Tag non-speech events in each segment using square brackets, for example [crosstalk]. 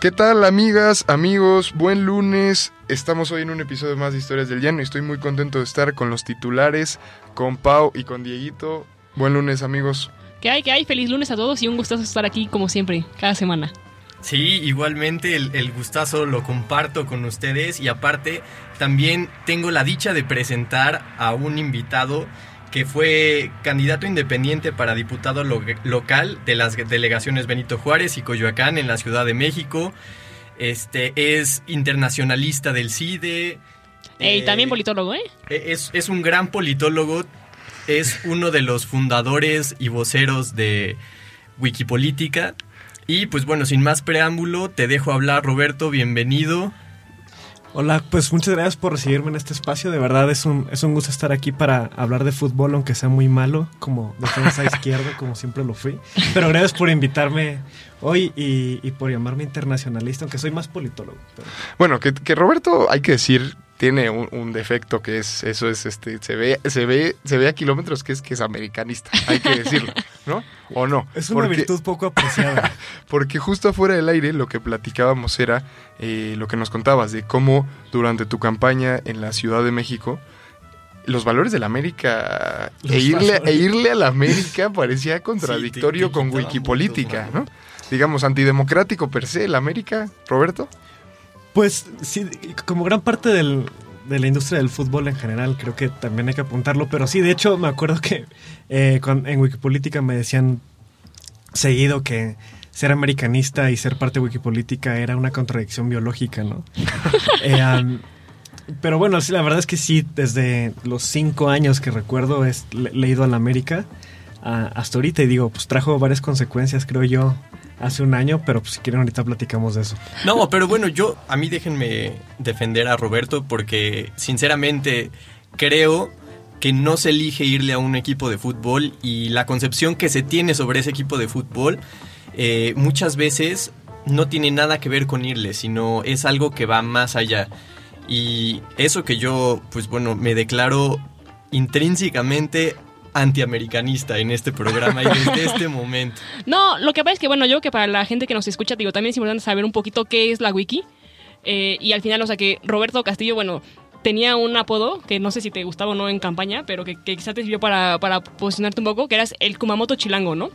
¿Qué tal amigas, amigos? Buen lunes. Estamos hoy en un episodio más de Historias del Llano y estoy muy contento de estar con los titulares, con Pau y con Dieguito. Buen lunes amigos. ¿Qué hay? ¿Qué hay? Feliz lunes a todos y un gustazo estar aquí como siempre, cada semana. Sí, igualmente el, el gustazo lo comparto con ustedes y aparte también tengo la dicha de presentar a un invitado que fue candidato independiente para diputado lo- local de las delegaciones Benito Juárez y Coyoacán en la Ciudad de México. Este es internacionalista del CIDE. Ey, eh, también politólogo, ¿eh? es, es un gran politólogo, es uno de los fundadores y voceros de Wikipolítica. Y pues bueno, sin más preámbulo, te dejo hablar Roberto, bienvenido. Hola, pues muchas gracias por recibirme en este espacio. De verdad es un, es un gusto estar aquí para hablar de fútbol, aunque sea muy malo, como defensa [laughs] izquierda, como siempre lo fui. Pero gracias por invitarme hoy y, y por llamarme internacionalista, aunque soy más politólogo. pero- Bueno, que, que Roberto, hay que decir, tiene un, un defecto que es, eso es, este, se ve, se ve, se ve a kilómetros que es que es americanista, hay que decirlo, ¿no? ¿O no? Es una Porque- virtud poco apreciada. [laughs] Porque justo afuera del aire lo que platicábamos era eh, lo que nos contabas de cómo durante tu campaña en la Ciudad de México los valores de la América e irle, e irle a la América parecía contradictorio te con Wikipolítica, ¿no? Digamos, antidemocrático per se, la América, Roberto. Pues sí, como gran parte del- de la industria del fútbol en general, creo que también hay que apuntarlo, pero sí, de hecho me acuerdo que eh, en Wikipolítica me decían seguido que ser americanista y ser parte de Wikipolítica era una contradicción biológica, ¿no? [laughs] Eh, pero bueno, sí, la verdad es que sí, desde los cinco años que recuerdo he le- leído a la América hasta ahorita y digo, pues trajo varias consecuencias, creo yo, hace un año, pero pues si quieren ahorita platicamos de eso. No, pero bueno, yo, a mí déjenme defender a Roberto porque sinceramente creo que no se elige irle a un equipo de fútbol y la concepción que se tiene sobre ese equipo de fútbol eh, muchas veces no tiene nada que ver con irle, sino es algo que va más allá. Y eso que yo, pues bueno, me declaro intrínsecamente antiamericanista en este programa y desde [laughs] este momento. No, lo que pasa es que, bueno, yo que para la gente que nos escucha, digo, también es importante saber un poquito qué es la wiki. Eh, y al final, o sea, que Roberto Castillo, bueno, tenía un apodo que no sé si te gustaba o no en campaña, pero que, que quizá te sirvió para, para posicionarte un poco, que eras el Kumamoto Chilango, ¿no?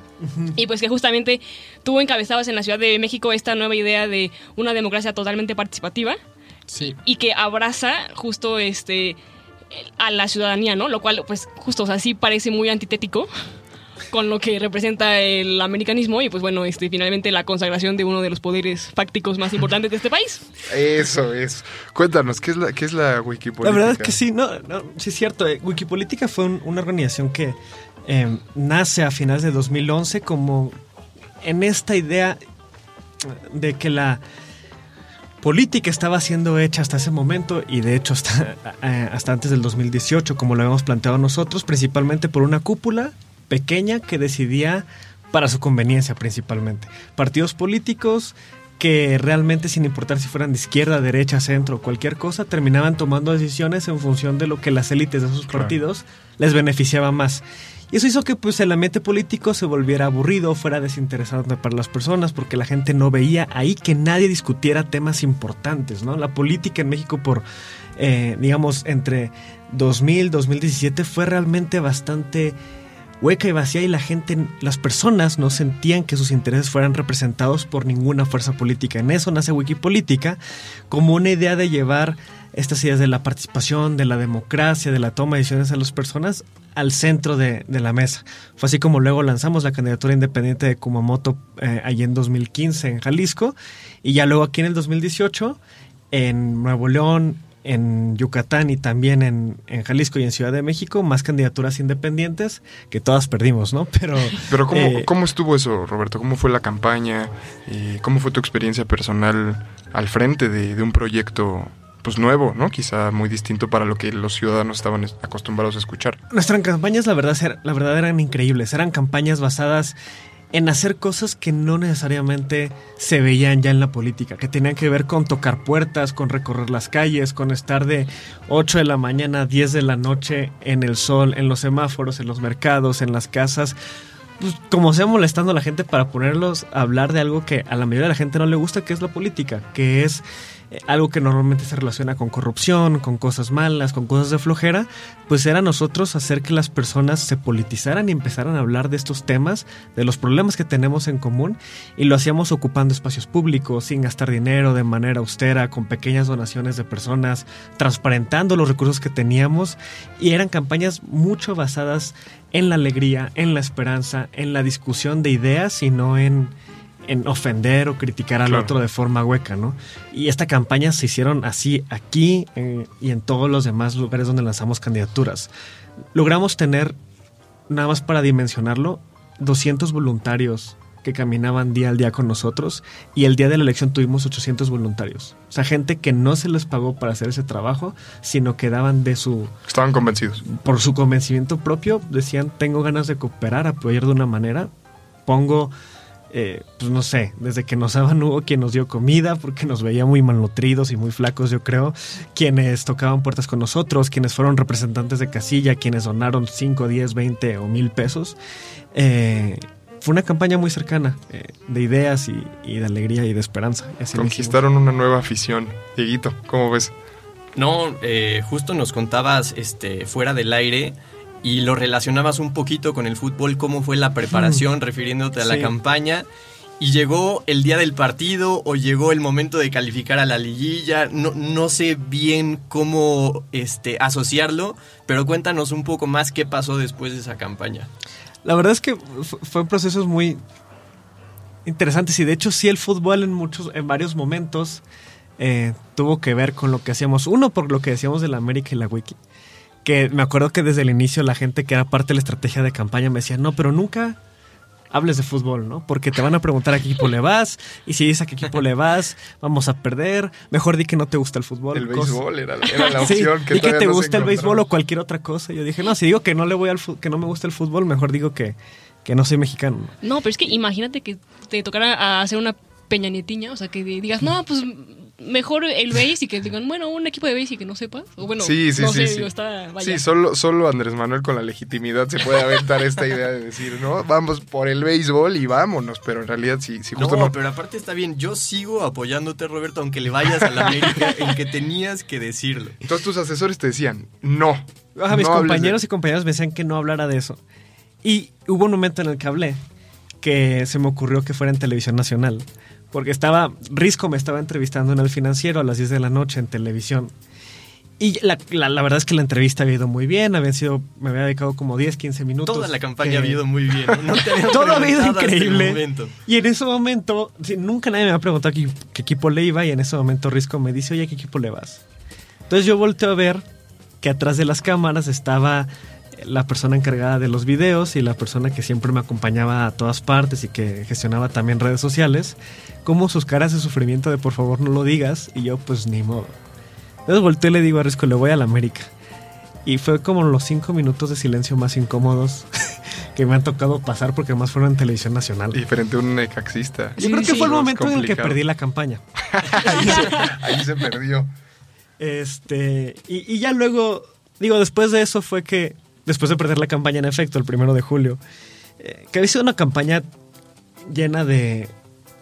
Y pues que justamente tú encabezabas en la Ciudad de México esta nueva idea de una democracia totalmente participativa Sí. y que abraza justo este a la ciudadanía, ¿no? Lo cual, pues, justo, o sea, sí parece muy antitético con lo que representa el americanismo y, pues, bueno, este, finalmente la consagración de uno de los poderes fácticos más importantes de este país. Eso es. Cuéntanos, ¿qué es la, qué es la Wikipolítica? La verdad es que sí, no, no, sí es cierto. eh, Wikipolítica fue un- una organización que eh, nace a finales de 2011 como en esta idea de que la política estaba siendo hecha hasta ese momento y de hecho hasta, [laughs] eh, hasta antes del 2018, como lo habíamos planteado nosotros, principalmente por una cúpula pequeña que decidía para su conveniencia principalmente. Partidos políticos que realmente sin importar si fueran de izquierda, derecha, centro, cualquier cosa, terminaban tomando decisiones en función de lo que las élites de esos Claro. partidos les beneficiaba más. Y eso hizo que pues el ambiente político se volviera aburrido, fuera desinteresante para las personas, porque la gente no veía ahí que nadie discutiera temas importantes, ¿no? La política en México por, eh, digamos, entre 2000, 2017 fue realmente bastante hueca y vacía y la gente, las personas no sentían que sus intereses fueran representados por ninguna fuerza política. En eso nace Wikipolítica como una idea de llevar estas ideas de la participación, de la democracia, de la toma de decisiones a las personas al centro de, de la mesa. Fue así como luego lanzamos la candidatura independiente de Kumamoto eh, allí en 2015 en Jalisco y ya luego aquí en el 2018 en Nuevo León, en Yucatán y también en, en Jalisco y en Ciudad de México, más candidaturas independientes que todas perdimos, ¿no? [laughs] Pero, Pero ¿cómo, eh, ¿cómo estuvo eso, Roberto? ¿Cómo fue la campaña? ¿Y ¿Cómo fue tu experiencia personal al frente de, de un proyecto pues nuevo, ¿no? Quizá muy distinto para lo que los ciudadanos estaban es- acostumbrados a escuchar. Nuestras campañas, la verdad, la verdad eran increíbles. Eran campañas basadas en hacer cosas que no necesariamente se veían ya en la política, que tenían que ver con tocar puertas, con recorrer las calles, con estar de 8 de la mañana a 10 de la noche en el sol, en los semáforos, en los mercados, en las casas. Pues, como sea molestando a la gente para ponerlos a hablar de algo que a la mayoría de la gente no le gusta, que es la política, que es eh, algo que normalmente se relaciona con corrupción, con cosas malas, con cosas de flojera, pues era nosotros hacer que las personas se politizaran y empezaran a hablar de estos temas, de los problemas que tenemos en común, y lo hacíamos ocupando espacios públicos, sin gastar dinero, de manera austera, con pequeñas donaciones de personas, transparentando los recursos que teníamos, y eran campañas mucho basadas en la alegría, en la esperanza, en la discusión de ideas y no en en ofender o criticar al Claro. otro de forma hueca, ¿no? Y esta campaña se hicieron así aquí eh, y en todos los demás lugares donde lanzamos candidaturas. Logramos tener, nada más para dimensionarlo, 200 voluntarios que caminaban día al día con nosotros y el día de la elección tuvimos 800 voluntarios. O sea, gente que no se les pagó para hacer ese trabajo, sino que daban de su, Estaban convencidos. por su convencimiento propio, decían, tengo ganas de cooperar, apoyar de una manera, pongo, eh, pues no sé, desde que nos daban hubo quien nos dio comida, porque nos veía muy malnutridos y muy flacos, yo creo, quienes tocaban puertas con nosotros, quienes fueron representantes de casilla, quienes donaron 5, 10, 20 o mil pesos. Eh, fue una campaña muy cercana eh, de ideas y, y de alegría y de esperanza. Y así. Conquistaron una nueva afición. Dieguito, ¿cómo ves? No, eh, justo nos contabas este, fuera del aire y lo relacionabas un poquito con el fútbol, cómo fue la preparación, refiriéndote a la campaña. Y llegó el día del partido o llegó el momento de calificar a la liguilla. No, no sé bien cómo este, asociarlo, pero cuéntanos un poco más qué pasó después de esa campaña. La verdad es que fu- fue procesos muy interesantes y de hecho sí el fútbol en muchos, en varios momentos eh, tuvo que ver con lo que hacíamos. Uno por lo que decíamos de la América y la Wiki. Que me acuerdo que desde el inicio la gente que era parte de la estrategia de campaña me decía, no, pero nunca hables de fútbol, ¿no? Porque te van a preguntar a qué equipo le vas y si dices a qué equipo le vas, vamos a perder. Mejor di que no te gusta el fútbol. El béisbol era, era la [laughs] Sí, opción que y que todavía te no se gusta el béisbol o cualquier otra cosa. Yo dije, no, si digo que no le voy al que no me gusta el fútbol, mejor digo que, que no soy mexicano. No, pero es que imagínate que te tocara hacer una peñanetiña, o sea, que digas, no, [laughs] pues mejor el base y que digan, bueno, un equipo de base y que no sepas. O bueno, Sí, sí, no sí, sé, sí. digo, está, vaya. Sí, solo, solo Andrés Manuel con la legitimidad se puede aventar esta idea de decir, no, vamos por el béisbol y vámonos, pero en realidad sí, sí justo no, no. pero aparte está bien. Yo sigo apoyándote, Roberto, aunque le vayas a la América, en que tenías que decirlo. Entonces tus asesores te decían, no. Ajá, mis no compañeros de- y compañeras me decían que no hablara de eso. Y hubo un momento en el que hablé que se me ocurrió que fuera en televisión nacional. Porque estaba, Risco me estaba entrevistando en el financiero a las 10 de la noche en televisión. Y la, la- la verdad es que la entrevista había ido muy bien, habían sido, me había dedicado como 10, 15 minutos. Toda la campaña que- ha ido muy bien. ¿no? Te había [laughs] Todo había ido increíble. Y en ese momento, nunca nadie me había preguntado qué, qué equipo le iba y en ese momento Risco me dice, oye, ¿qué equipo le vas? Entonces yo volteo a ver que atrás de las cámaras estaba la persona encargada de los videos y la persona que siempre me acompañaba a todas partes y que gestionaba también redes sociales, como sus caras de sufrimiento de por favor no lo digas y yo pues ni modo. Entonces volteo y le digo a Risco, le voy a la América. Y fue como los cinco minutos de silencio más incómodos [laughs] que me han tocado pasar porque además fueron en televisión nacional. Y frente a un necaxista. Yo Sí, creo que sí, fue el momento en el que perdí la campaña. [laughs] ahí, se, ahí se perdió. Este, y, y ya luego, digo, después de eso fue que, después de perder la campaña en efecto, el primero de julio, eh, que había sido una campaña llena de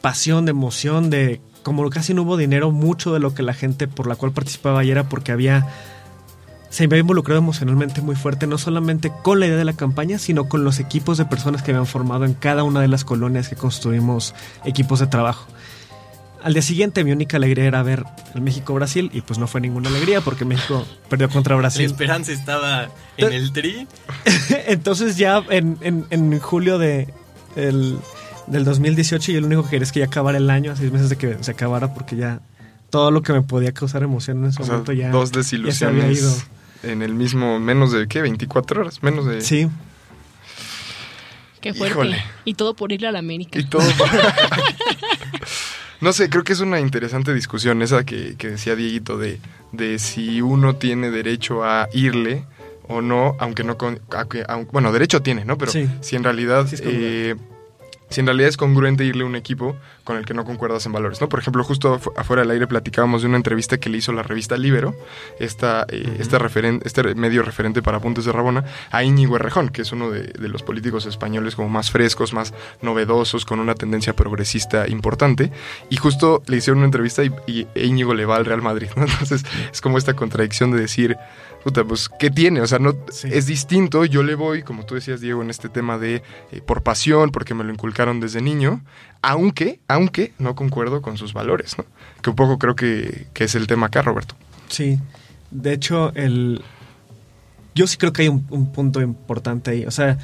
pasión, de emoción, de como casi no hubo dinero, mucho de lo que la gente por la cual participaba y era porque había se había involucrado emocionalmente muy fuerte, no solamente con la idea de la campaña, sino con los equipos de personas que habían formado en cada una de las colonias que construimos equipos de trabajo. Al día siguiente mi única alegría era ver el México-Brasil y pues no fue ninguna alegría porque México perdió contra La Brasil. esperanza estaba en el tri. [laughs] Entonces ya en, en- en julio de, el- del 2018 yo lo único que quería es que ya acabara el año, a seis meses de que se acabara porque ya todo lo que me podía causar emoción en ese O sea, momento ya, dos ya se había ido. desilusiones en el mismo, menos de, ¿qué? 24 horas, menos de... Sí, Qué fuerte. Híjole. Y todo por irle a la América. Y todo. [laughs] No sé, creo que es una interesante discusión esa que, que decía Dieguito de, de si uno tiene derecho a irle o no, aunque no... Con, aunque- aun- bueno, derecho tiene, ¿no? Pero Sí. si en realidad... Sí es congruente. eh, si en realidad es congruente irle a un equipo con el que no concuerdas en valores, ¿no? Por ejemplo, justo afu- afuera del aire platicábamos de una entrevista que le hizo la revista Libero, esta, eh, este, referen- este medio referente para Puntos de Rabona, a Íñigo Errejón, que es uno de, de los políticos españoles como más frescos, más novedosos, con una tendencia progresista importante. Y justo le hicieron una entrevista y, y Íñigo le va al Real Madrid, ¿no? [laughs] Entonces es como esta contradicción de decir, puta, pues, ¿qué tiene? O sea, no, Sí. es distinto. Yo le voy, como tú decías, Diego, en este tema de eh, por pasión, porque me lo inculcaron desde niño, aunque, aunque no concuerdo con sus valores, ¿no? Que un poco creo que, que es el tema acá, Roberto. Sí, de hecho, el... yo sí creo que hay un, un punto importante ahí. O sea,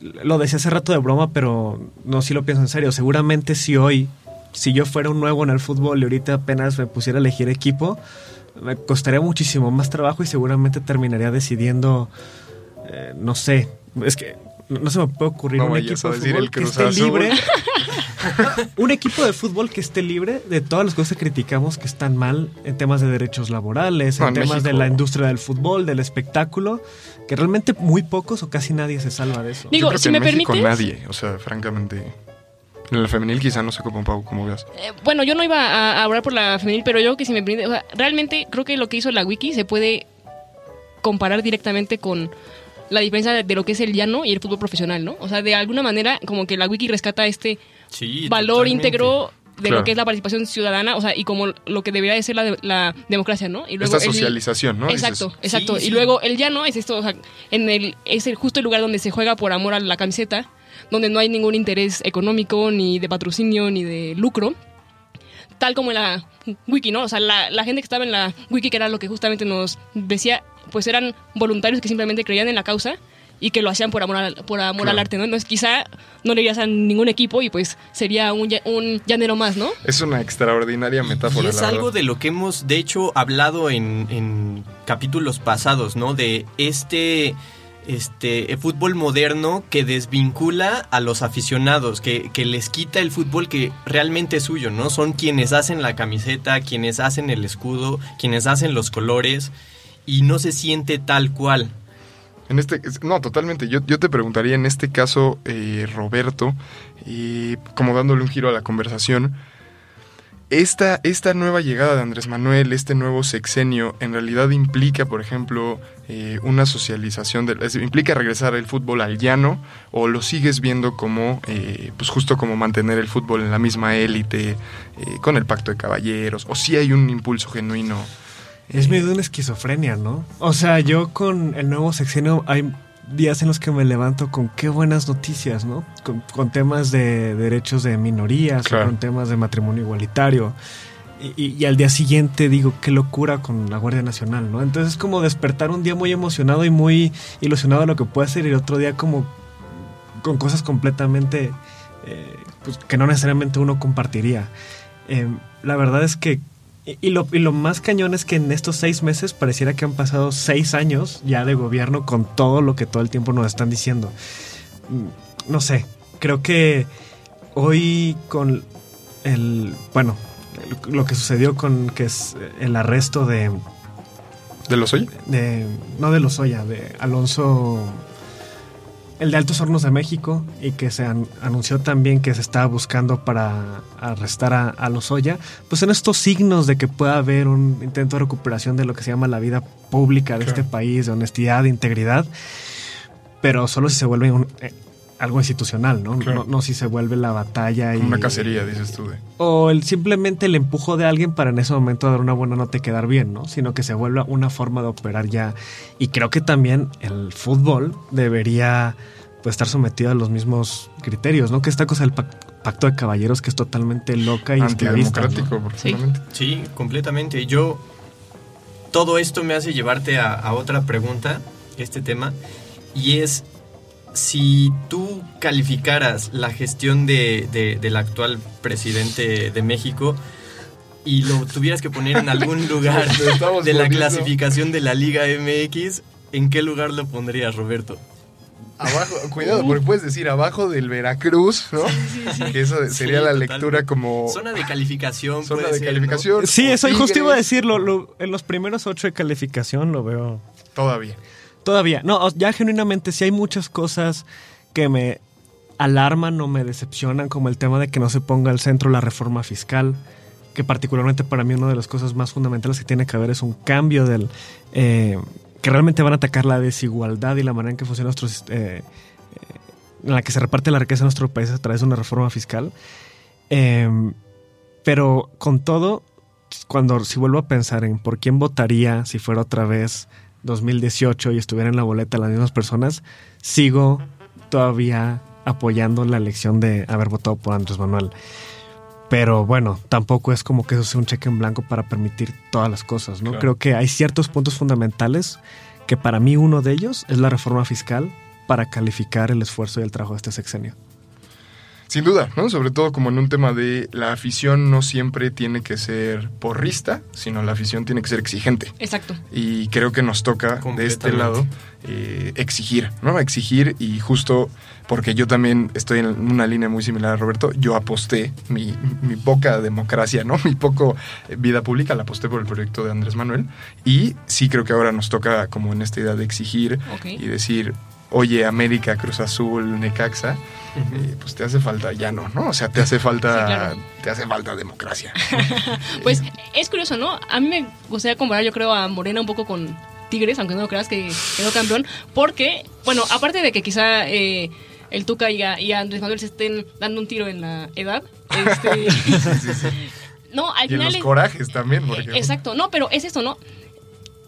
lo decía hace rato de broma, pero no, sí lo pienso en serio. Seguramente si hoy, si yo fuera un nuevo en el fútbol y ahorita apenas me pusiera a elegir equipo, me costaría muchísimo más trabajo y seguramente terminaría decidiendo, eh, no sé, es que no, se me puede ocurrir No un equipo de fútbol el que esté libre. [laughs] [laughs] un equipo de fútbol que esté libre de todas las cosas que criticamos que están mal en temas de derechos laborales, No, en en temas de la industria del fútbol, del espectáculo, que realmente muy pocos o casi nadie se salva de eso. Digo, Yo creo si que me México permites- nadie, o sea, francamente. En la femenil quizá no sé cómo, Pau, cómo veas. Eh, bueno, yo no iba a, a hablar por la femenil, pero yo que si me permite, o sea, realmente creo que lo que hizo la wiki se puede comparar directamente con la diferencia de lo que es el llano y el fútbol profesional, ¿no? O sea, de alguna manera como que la wiki rescata este Sí, valor totalmente. íntegro de Claro. lo que es la participación ciudadana, o sea, y como lo que debería de ser la, de- la democracia, ¿no? Y luego Esta el- socialización, ¿no? Exacto, Dices, exacto. Sí, y sí. luego el llano es esto, o sea, en el, es el justo el lugar donde se juega por amor a la camiseta, donde no hay ningún interés económico, ni de patrocinio, ni de lucro. Tal como en la wiki, ¿no? O sea, la, la gente que estaba en la wiki, que era lo que justamente nos decía, pues eran voluntarios que simplemente creían en la causa y que lo hacían por amor al, por amor Claro. al arte, ¿no? Entonces quizá no le irías a ningún equipo y pues sería un, un llanero más, ¿no? Es una extraordinaria metáfora. Y es la algo verdad. de lo que hemos, de hecho, hablado en, en capítulos pasados, ¿no? De este, este eh, fútbol moderno que desvincula a los aficionados, que, que les quita el fútbol que realmente es suyo, ¿no? Son quienes hacen la camiseta, quienes hacen el escudo, quienes hacen los colores, y no se siente tal cual. En este, no, totalmente. Yo, yo te preguntaría en este caso, eh, Roberto, eh, como dándole un giro a la conversación, esta, esta nueva llegada de Andrés Manuel, este nuevo sexenio, en realidad implica, por ejemplo, eh, una socialización, de, es- implica regresar el fútbol al llano o lo sigues viendo como, eh, pues justo como mantener el fútbol en la misma élite, eh, con el pacto de caballeros, o si hay un impulso genuino. Es medio de una esquizofrenia, ¿no? O sea, yo con el nuevo sexenio hay días en los que me levanto con qué buenas noticias, ¿no? Con, con temas de derechos de minorías, Claro. con temas de matrimonio igualitario. Y, y- y al día siguiente digo, qué locura con la Guardia Nacional, ¿no? Entonces es como despertar un día muy emocionado y muy ilusionado de lo que puede ser y el otro día como con cosas completamente eh, pues, que no necesariamente uno compartiría. Eh, la verdad es que y, lo, y lo más cañón es que en estos seis meses pareciera que han pasado seis años ya de gobierno con todo lo que todo el tiempo nos están diciendo. Mm, No sé, creo que hoy con el, bueno, lo que sucedió con que es el arresto de, ¿De los oye? de no de Lozoya, de Alonso, el de Altos Hornos de México, y que se an- anunció también que se estaba buscando para arrestar a, a Lozoya, pues en estos signos de que pueda haber un intento de recuperación de lo que se llama la vida pública de Claro. este país, de honestidad, de integridad, pero solo si se vuelve un- eh, algo institucional, ¿no? Claro. ¿no? No si se vuelve la batalla y... Una cacería, dices tú. De. O el, simplemente el empujo de alguien para en ese momento dar una buena nota y quedar bien, ¿no? Sino que se vuelva una forma de operar ya. Y creo que también el fútbol debería pues, estar sometido a los mismos criterios, ¿no? Que esta cosa del pac- pacto de caballeros que es totalmente loca y esclavista, ¿no? Antidemocrático, profundamente. Sí, completamente. Yo, todo esto me hace llevarte a, a otra pregunta, este tema, y es si tú calificaras la gestión de, de- del actual presidente de México y lo tuvieras que poner en algún [laughs] lugar de la clasificación de la Liga MX, ¿en qué lugar lo pondrías, Roberto? Abajo, cuidado, porque puedes decir abajo del Veracruz, ¿no? Que eso sería Sí, la totalmente. lectura como Zona de calificación. zona puede de ser, calificación. Sí, eso justo iba a decirlo. lo- en los primeros ocho de calificación lo veo Todavía. Todavía, no, ya genuinamente sí hay muchas cosas que me alarman o me decepcionan, como el tema de que no se ponga al centro la reforma fiscal, que particularmente para mí una de las cosas más fundamentales que tiene que haber es un cambio del... eh, que realmente van a atacar la desigualdad y la manera en que funciona nuestro... eh, eh, en la que se reparte la riqueza en nuestro país a través de una reforma fiscal. Eh, pero con todo, cuando si vuelvo a pensar en por quién votaría si fuera otra vez 2018 y estuviera en la boleta las mismas personas, sigo todavía apoyando la elección de haber votado por Andrés Manuel. Pero bueno, tampoco es como que eso sea un cheque en blanco para permitir todas las cosas, ¿no? Claro. Creo que hay ciertos puntos fundamentales que para mí uno de ellos es la reforma fiscal para calificar el esfuerzo y el trabajo de este sexenio. Sin duda, ¿no? Sobre todo como en un tema de la afición no siempre tiene que ser porrista, sino la afición tiene que ser exigente. Exacto. Y creo que nos toca de este lado eh, exigir, ¿no? Exigir y justo porque yo también estoy en una línea muy similar a Roberto, yo aposté mi, mi poca democracia, ¿no? [laughs] Mi poco eh, vida pública, la aposté por el proyecto de Andrés Manuel y sí creo que ahora nos toca como en esta idea de exigir y decir, oye, América, Cruz Azul, Necaxa, eh, pues te hace falta ya no, ¿no? O sea, te hace falta, Sí, claro. te hace falta democracia. [laughs] Pues es curioso, ¿no? A mí me gustaría comparar, yo creo, a Morena un poco con Tigres, aunque no lo creas que quedó campeón, porque, bueno, aparte de que quizá eh, el Tuca y a, y a Andrés Manuel se estén dando un tiro en la edad, este, [laughs] [laughs] no, al Y en final los es- corajes también, porque Exacto, no, pero es esto, ¿no?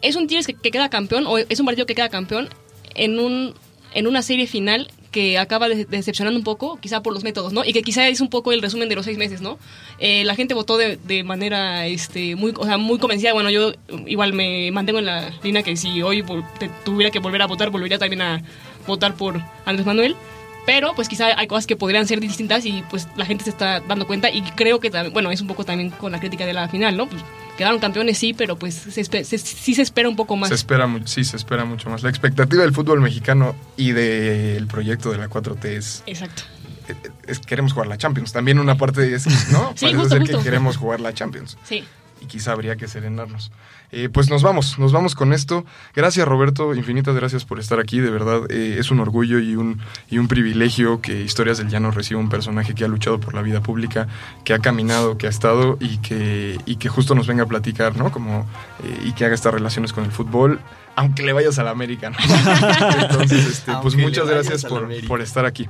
Es un Tigres que, que queda campeón, o es un partido que queda campeón en un en una serie final que acaba de- decepcionando un poco, quizá por los métodos, ¿no? Y que quizá es un poco el resumen de los seis meses, ¿no? Eh, la gente votó de, de manera este, muy, o sea, muy convencida. Bueno, yo igual me mantengo en la línea que si hoy tuviera que volver a votar, volvería también a votar por Andrés Manuel. Pero pues quizá hay cosas que podrían ser distintas y pues la gente se está dando cuenta y creo que también, bueno, es un poco también con la crítica de la final, ¿no? Pues quedaron campeones sí, pero pues se se- sí se espera un poco más. Se espera, mu- sí, se espera mucho más. La expectativa del fútbol mexicano y del proyecto de la 4T es, Exacto. es queremos jugar la Champions. También una parte es, ¿no? [laughs] Sí, Parece justo, ser justo. que queremos jugar la Champions. Sí. Y quizá habría que serenarnos. Eh, pues nos vamos, nos vamos con esto. Gracias Roberto, infinitas gracias por estar aquí. De verdad eh, es un orgullo y un, y un privilegio que Historias del Llano reciba un personaje que ha luchado por la vida pública, que ha caminado, que ha estado y que, y que justo nos venga a platicar, ¿no? Como, eh, y que haga estas relaciones con el fútbol, aunque le vayas a la América, ¿no? [laughs] Entonces, este, pues muchas gracias por, por estar aquí.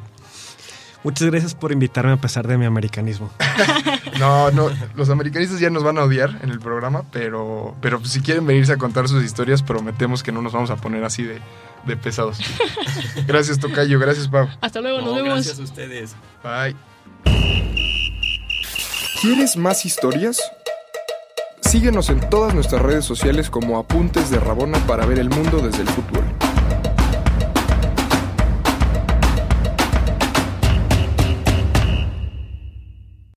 Muchas gracias por invitarme a pesar de mi americanismo. [laughs] No, no, los americanistas ya nos van a odiar en el programa, pero, pero si quieren venirse a contar sus historias, prometemos que no nos vamos a poner así de, de pesados. [laughs] Gracias, Tocayo, gracias, Pau. Hasta luego, nos No, vemos. gracias a ustedes. Bye. ¿Quieres más historias? Síguenos en todas nuestras redes sociales como Apuntes de Rabona para ver el mundo desde el fútbol.